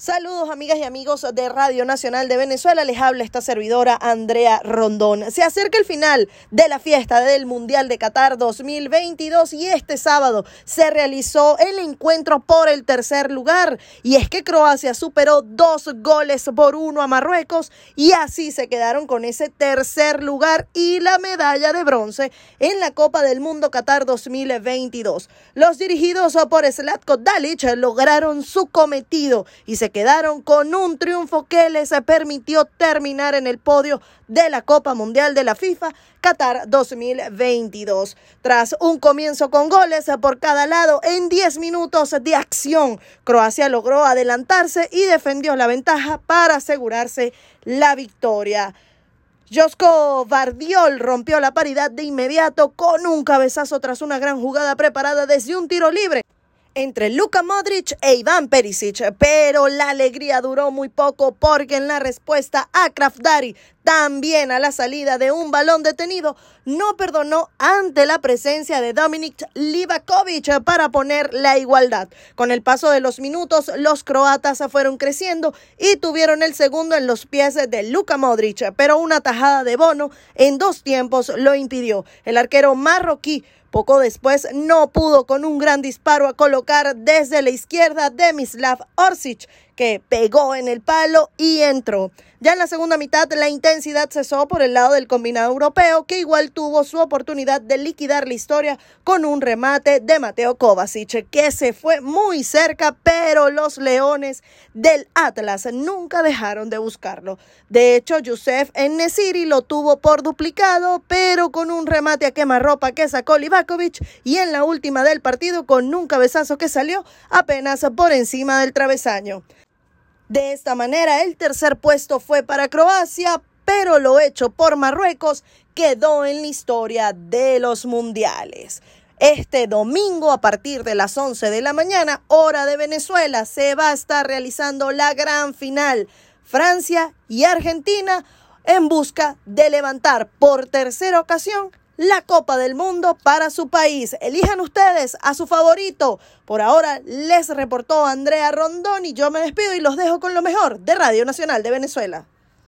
Saludos amigas y amigos de Radio Nacional de Venezuela, les habla esta servidora Andrea Rondón. Se acerca el final de la fiesta del Mundial de Qatar 2022 y este sábado se realizó el encuentro por el tercer lugar y es que Croacia superó dos goles por uno a Marruecos y así se quedaron con ese tercer lugar y la medalla de bronce en la Copa del Mundo Qatar 2022. Los dirigidos por Slatko Dalic lograron su cometido y se quedaron con un triunfo que les permitió terminar en el podio de la Copa Mundial de la FIFA Qatar 2022. Tras un comienzo con goles por cada lado en 10 minutos de acción, Croacia logró adelantarse y defendió la ventaja para asegurarse la victoria. Josko Vardiol rompió la paridad de inmediato con un cabezazo tras una gran jugada preparada desde un tiro libre entre Luka Modric e Iván Perisic, pero la alegría duró muy poco porque en la respuesta a Kraftdari, también a la salida de un balón detenido, no perdonó ante la presencia de Dominik Livakovic para poner la igualdad. Con el paso de los minutos, los croatas fueron creciendo y tuvieron el segundo en los pies de Luka Modric, pero una tajada de Bono en dos tiempos lo impidió. El arquero marroquí poco después no pudo con un gran disparo a colocar desde la izquierda de Mislav Orsic, que pegó en el palo y entró. Ya en la segunda mitad la intensidad cesó por el lado del combinado europeo, que igual tuvo su oportunidad de liquidar la historia con un remate de Mateo Kovacic, que se fue muy cerca, pero los leones del Atlas nunca dejaron de buscarlo. De hecho, Yusef Nesiri lo tuvo por duplicado, pero con un remate a quemarropa que sacó Livakovic y en la última del partido con un cabezazo que salió apenas por encima del travesaño. De esta manera, el tercer puesto fue para Croacia, pero lo hecho por Marruecos quedó en la historia de los mundiales. Este domingo a partir de las 11 de la mañana, hora de Venezuela, se va a estar realizando la gran final. Francia y Argentina en busca de levantar por tercera ocasión la Copa del Mundo para su país. Elijan ustedes a su favorito. Por ahora les reportó Andrea Rondón y yo me despido y los dejo con lo mejor de Radio Nacional de Venezuela.